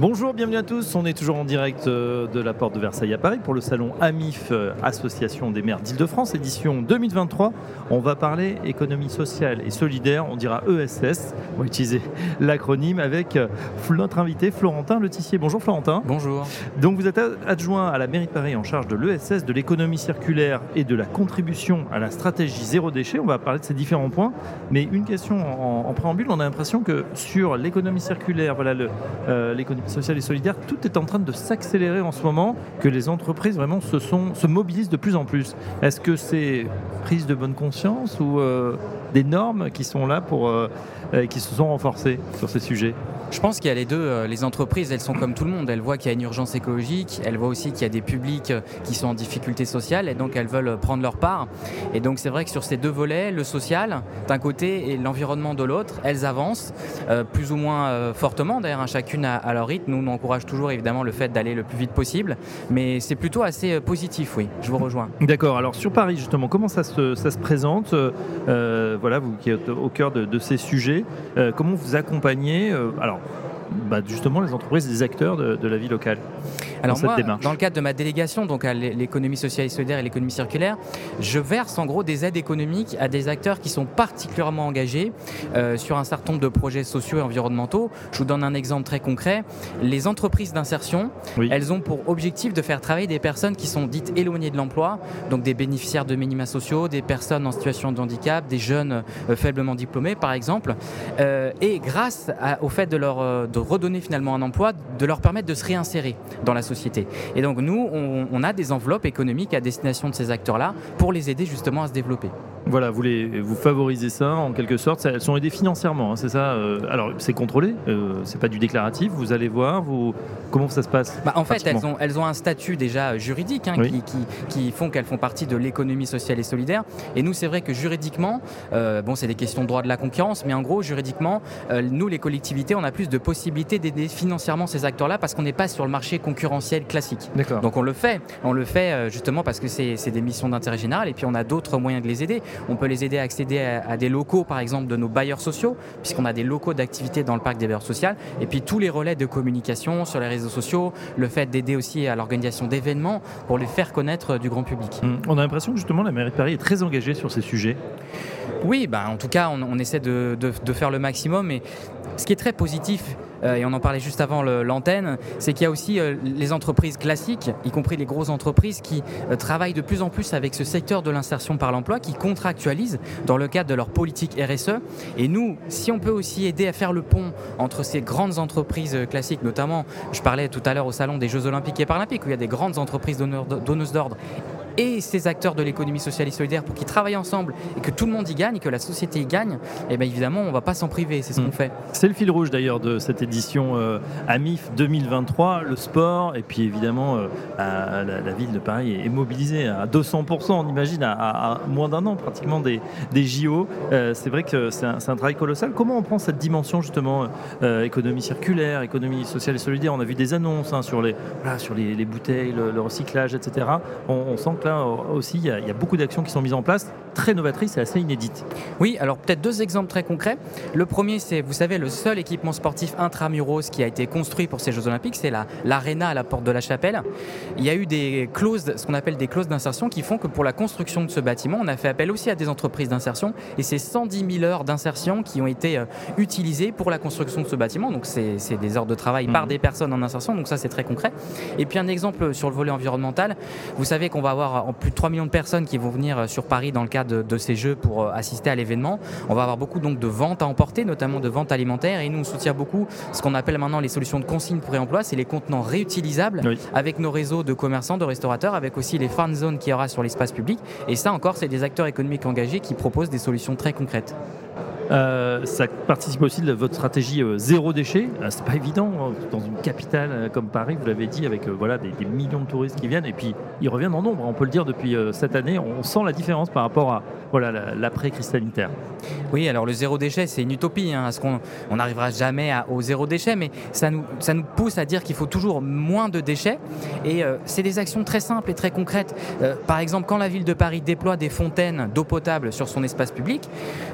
Bonjour, bienvenue à tous. On est toujours en direct euh, de la porte de Versailles à Paris pour le salon AMIF, euh, Association des maires d'Île-de-France, édition 2023. On va parler économie sociale et solidaire, on dira ESS. On va utiliser l'acronyme avec euh, notre invité Florentin Letissier. Bonjour Florentin. Bonjour. Donc vous êtes adjoint à la mairie de Paris en charge de l'ESS, de l'économie circulaire et de la contribution à la stratégie zéro déchet. On va parler de ces différents points. Mais une question en, préambule, on a l'impression que sur l'économie circulaire, voilà l'économie sociale et solidaire, tout est en train de s'accélérer en ce moment, que les entreprises vraiment se, sont, se mobilisent de plus en plus. Est-ce que c'est prise de bonne conscience ou euh, des normes qui sont là pour, euh, qui se sont renforcées sur ces sujets? Je pense qu'il y a les deux. Euh, les entreprises, elles sont comme tout le monde. Elles voient qu'il y a une urgence écologique. Elles voient aussi qu'il y a des publics qui sont en difficulté sociale et donc elles veulent prendre leur part. Et donc c'est vrai que sur ces deux volets, le social d'un côté et l'environnement de l'autre, elles avancent plus ou moins fortement. D'ailleurs, hein, chacune à, leur rythme. Nous, on encourage toujours évidemment le fait d'aller le plus vite possible. Mais c'est plutôt assez positif, oui. Je vous rejoins. D'accord. Alors sur Paris, justement, comment ça se, présente Voilà, vous qui êtes au cœur de, de ces sujets, comment vous accompagnez Alors, bah, justement les entreprises, les acteurs de, la vie locale Alors dans moi, dans le cadre de ma délégation, donc à l'économie sociale et solidaire et l'économie circulaire, je verse en gros des aides économiques à des acteurs qui sont particulièrement engagés euh, sur un certain nombre de projets sociaux et environnementaux. Je vous donne un exemple très concret. Les entreprises d'insertion, elles ont pour objectif de faire travailler des personnes qui sont dites éloignées de l'emploi, donc des bénéficiaires de minima sociaux, des personnes en situation de handicap, des jeunes euh, faiblement diplômés par exemple. Euh, et grâce au fait de leur redonner finalement un emploi, de leur permettre de se réinsérer dans la société. Et donc nous, on, a des enveloppes économiques à destination de ces acteurs-là pour les aider justement à se développer. Voilà, vous, les, vous favorisez ça en quelque sorte. Elles sont aidées financièrement, hein, c'est ça euh, Alors c'est contrôlé, euh, c'est pas du déclaratif. Vous allez voir, vous comment ça se passe bah, En fait, elles ont, elles ont un statut déjà juridique hein, qui, qui, font qu'elles font partie de l'économie sociale et solidaire. Et nous, c'est vrai que juridiquement, euh, bon, c'est des questions de droit de la concurrence, mais en gros, juridiquement, nous, les collectivités, on a plus de possibilités d'aider financièrement ces acteurs-là parce qu'on n'est pas sur le marché concurrentiel classique. Donc on le fait, on le fait euh, justement parce que c'est des missions d'intérêt général et puis on a d'autres moyens de les aider. On peut les aider à accéder à, des locaux par exemple de nos bailleurs sociaux puisqu'on a des locaux d'activité dans le parc des bailleurs sociaux et puis tous les relais de communication sur les réseaux sociaux, le fait d'aider aussi à l'organisation d'événements pour les faire connaître du grand public. Hum, on a l'impression que justement la mairie de Paris est très engagée sur ces sujets. Oui, bah, en tout cas on, essaie de, de faire le maximum et ce qui est très positif euh, et on en parlait juste avant l'antenne, c'est qu'il y a aussi euh, les entreprises classiques, y compris les grosses entreprises, qui euh, travaillent de plus en plus avec ce secteur de l'insertion par l'emploi, qui contractualisent dans le cadre de leur politique RSE. Et nous, si on peut aussi aider à faire le pont entre ces grandes entreprises classiques, notamment, je parlais tout à l'heure au salon des Jeux Olympiques et Paralympiques, où il y a des grandes entreprises donneuses d'ordre et ces acteurs de l'économie sociale et solidaire pour qu'ils travaillent ensemble et que tout le monde y gagne, que la société y gagne, et eh bien évidemment, on ne va pas s'en priver, c'est ce qu'on mm. fait. C'est le fil rouge d'ailleurs de cette édition euh, AMIF 2023, le sport, et puis évidemment, euh, la, ville de Paris est, mobilisée à 200%, on imagine, à, moins d'un an pratiquement des, des JO. Euh, c'est vrai que c'est un, un, travail colossal. Comment on prend cette dimension justement économie circulaire, économie sociale et solidaire? On a vu des annonces hein, sur, les, sur les, bouteilles, le, recyclage, etc. On, on sent là aussi, il y, a, beaucoup d'actions qui sont mises en place, très novatrices et assez inédites. Oui, alors peut-être deux exemples très concrets. Le premier, c'est, vous savez, le seul équipement sportif intramuros qui a été construit pour ces Jeux Olympiques, c'est l'Arena à la porte de la Chapelle. Il y a eu des clauses, ce qu'on appelle des clauses d'insertion, qui font que pour la construction de ce bâtiment, on a fait appel aussi à des entreprises d'insertion, et c'est 110 000 heures d'insertion qui ont été euh, utilisées pour la construction de ce bâtiment. Donc c'est des heures de travail par mmh. des personnes en insertion, donc ça c'est très concret. Et puis un exemple sur le volet environnemental, vous savez qu'on va avoir en plus de 3 millions de personnes qui vont venir euh, sur Paris dans le cadre de, ces jeux pour euh, assister à l'événement. On va avoir beaucoup donc de ventes à emporter, notamment de ventes alimentaires. Et nous, on soutient beaucoup ce qu'on appelle maintenant les solutions de consigne pour réemploi. C'est les contenants réutilisables avec nos réseaux de commerçants, de restaurateurs, avec aussi les fan zones qu'il y aura sur l'espace public. Et ça encore, c'est des acteurs économiques engagés qui proposent des solutions très concrètes. Euh, ça participe aussi de votre stratégie euh, zéro déchet. Euh, c'est pas évident hein, dans une capitale comme Paris, vous l'avez dit, avec voilà des, millions de touristes qui viennent et puis ils reviennent en nombre. On peut le dire depuis cette année, on sent la différence par rapport à l'après crise sanitaire. Oui, alors le zéro déchet, c'est une utopie. Hein, parce qu'on on n'arrivera jamais au zéro déchet, mais ça nous, ça nous pousse à dire qu'il faut toujours moins de déchets. Et c'est des actions très simples et très concrètes. par exemple, quand la ville de Paris déploie des fontaines d'eau potable sur son espace public,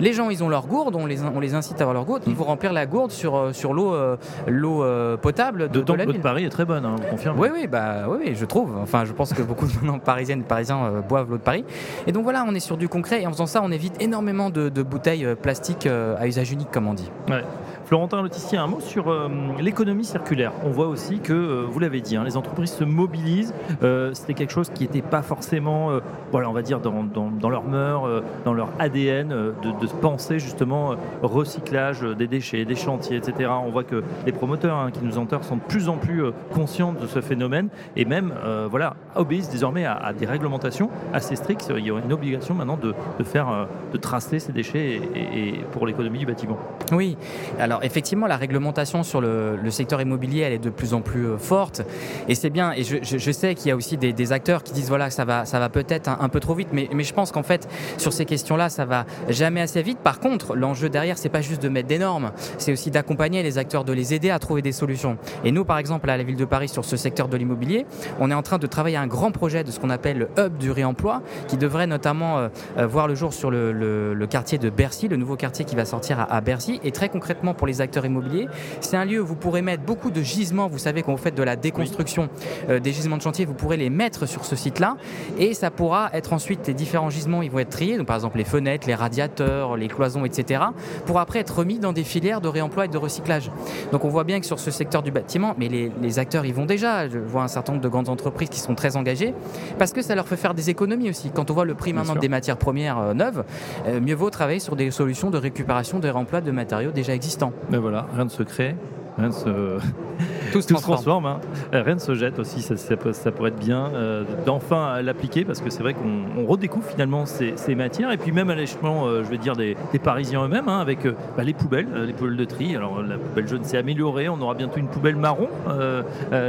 les gens, ils ont leur on les, on les incite à avoir leur gourde, ils vont remplir la gourde sur, euh, sur l'eau euh, l'eau euh, potable de, de la ville. de Paris est très bonne, hein, vous confirmez Oui, oui, bah, oui, je trouve. Enfin, je pense que beaucoup de parisiennes et parisiens boivent l'eau de Paris. Et donc voilà, on est sur du concret et en faisant ça, on évite énormément de, bouteilles plastiques à usage unique, comme on dit. Ouais. Florentin Lotissier, un mot sur euh, l'économie circulaire. On voit aussi que, euh, vous l'avez dit, hein, les entreprises se mobilisent. Euh, c'était quelque chose qui n'était pas forcément, voilà, on va dire, dans, leur mœurs, dans leur ADN, de, se penser justement recyclage des déchets, des chantiers, etc. On voit que les promoteurs hein, qui nous entourent sont de plus en plus conscients de ce phénomène et même, voilà, obéissent désormais à, des réglementations assez strictes. Il y a une obligation maintenant de, faire, de tracer ces déchets et pour l'économie du bâtiment. Oui, alors effectivement, la réglementation sur le, secteur immobilier, elle est de plus en plus euh, forte. Et c'est bien. Et je, sais qu'il y a aussi des, acteurs qui disent voilà, ça va, ça va peut-être un, peu trop vite. Mais, je pense qu'en fait, sur ces questions-là, ça va jamais assez vite. Par contre, l'enjeu derrière, c'est pas juste de mettre des normes, c'est aussi d'accompagner les acteurs, de les aider à trouver des solutions. Et nous, par exemple, à la ville de Paris, sur ce secteur de l'immobilier, on est en train de travailler un grand projet de ce qu'on appelle le hub du réemploi, qui devrait notamment euh, euh, voir le jour sur le, quartier de Bercy, le nouveau quartier qui va sortir à, à Bercy. Et très concrètement, pour les acteurs immobiliers. C'est un lieu où vous pourrez mettre beaucoup de gisements. Vous savez, quand vous faites de la déconstruction euh, des gisements de chantier, vous pourrez les mettre sur ce site-là. Et ça pourra être ensuite, les différents gisements, ils vont être triés. Donc, par exemple, les fenêtres, les radiateurs, les cloisons, etc. Pour après être remis dans des filières de réemploi et de recyclage. Donc, on voit bien que sur ce secteur du bâtiment, mais les, acteurs, ils vont déjà. Je vois un certain nombre de grandes entreprises qui sont très engagées parce que ça leur fait faire des économies aussi. Quand on voit le prix maintenant des matières premières euh, neuves, euh, mieux vaut travailler sur des solutions de récupération, de réemploi de matériaux déjà existants. Mais voilà, rien de secret. Rien de se... Tout se transforme. Hein. Rien ne se jette aussi, ça, pourrait être bien euh, d'enfin l'appliquer parce que c'est vrai qu'on redécouvre finalement ces, matières et puis même à l'échelon, euh, je vais dire, des, Parisiens eux-mêmes hein, avec euh, bah, les poubelles, les poubelles de tri. Alors la poubelle jaune s'est améliorée, on aura bientôt une poubelle marron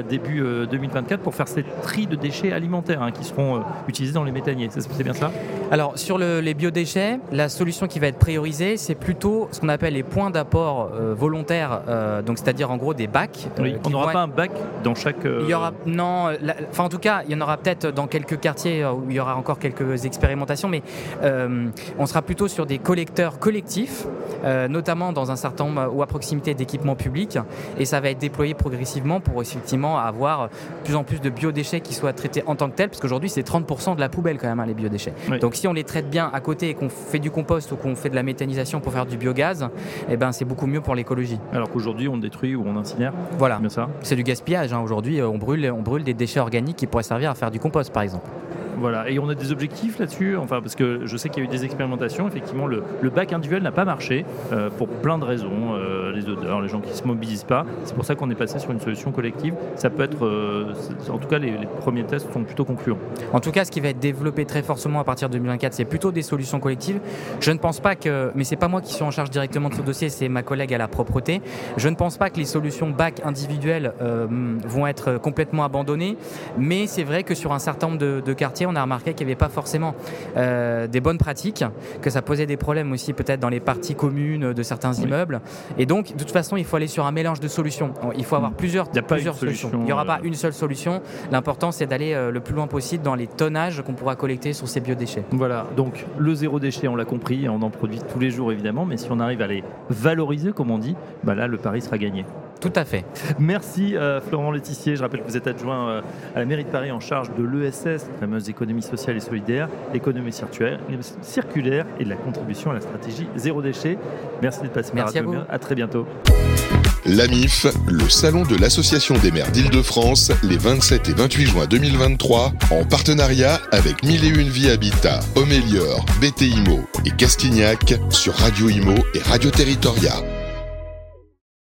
début 2024 pour faire ces tri de déchets alimentaires hein, qui seront utilisés dans les méthaniers. C'est bien ça? Alors sur les biodéchets, la solution qui va être priorisée, c'est plutôt ce qu'on appelle les points d'apport volontaires, donc c'est-à-dire en gros des bacs on n'aura pas un bac dans chaque. Il y aura euh, non, enfin en tout cas, il y en aura peut-être dans quelques quartiers où il y aura encore quelques expérimentations, mais euh, on sera plutôt sur des collecteurs collectifs, euh, notamment dans un certain nombre ou à proximité d'équipements publics, et ça va être déployé progressivement pour effectivement avoir plus en plus de biodéchets qui soient traités en tant que tels, parce qu'aujourd'hui c'est 30% de la poubelle quand même hein, les biodéchets. Donc si on les traite bien à côté et qu'on fait du compost ou qu'on fait de la méthanisation pour faire du biogaz, eh ben c'est beaucoup mieux pour l'écologie. Alors qu'aujourd'hui on détruit ou on incinère. Voilà. C'est du gaspillage. Hein. Aujourd'hui, euh, on brûle, on brûle des déchets organiques qui pourraient servir à faire du compost, par exemple. Voilà, et on a des objectifs là-dessus, enfin parce que je sais qu'il y a eu des expérimentations, effectivement le, bac individuel n'a pas marché euh, pour plein de raisons, euh, les odeurs, les gens qui ne se mobilisent pas, c'est pour ça qu'on est passé sur une solution collective, ça peut être, en tout cas les, premiers tests sont plutôt concluants. En tout cas ce qui va être développé très forcément à partir de 2024 c'est plutôt des solutions collectives, je ne pense pas que, mais c'est pas moi qui suis en charge directement de ce dossier, c'est ma collègue à la propreté, je ne pense pas que les solutions bac individuelles vont être complètement abandonnées, mais c'est vrai que sur un certain nombre de, quartiers, a remarqué qu'il n'y avait pas forcément euh, des bonnes pratiques, que ça posait des problèmes aussi peut-être dans les parties communes de certains immeubles. Et donc, de toute façon, il faut aller sur un mélange de solutions. Il faut avoir mm. plusieurs, plusieurs solutions. Il n'y aura pas euh, une seule solution. L'important, c'est d'aller euh, le plus loin possible dans les tonnages qu'on pourra collecter sur ces biodéchets. Voilà, donc le zéro déchet, on l'a compris, on en produit tous les jours évidemment, mais si on arrive à les valoriser, comme on dit, bah là, le pari sera gagné. Tout à fait. Merci euh, Florent Letissier. Je rappelle que vous êtes adjoint euh, à la mairie de Paris en charge de l'ESS, la fameuse économie sociale et solidaire, l'économie circulaire et de la contribution à la stratégie zéro déchet. Merci d'être passé Merci par à, à très bientôt. L'AMIF, le salon de l'Association des maires d'Île-de-France, les 27 et 28 juin 2023, en partenariat avec Mille et Une Vie Habitat, Homélior, BT Imo et Castignac sur Radio Imo et Radio Territoria.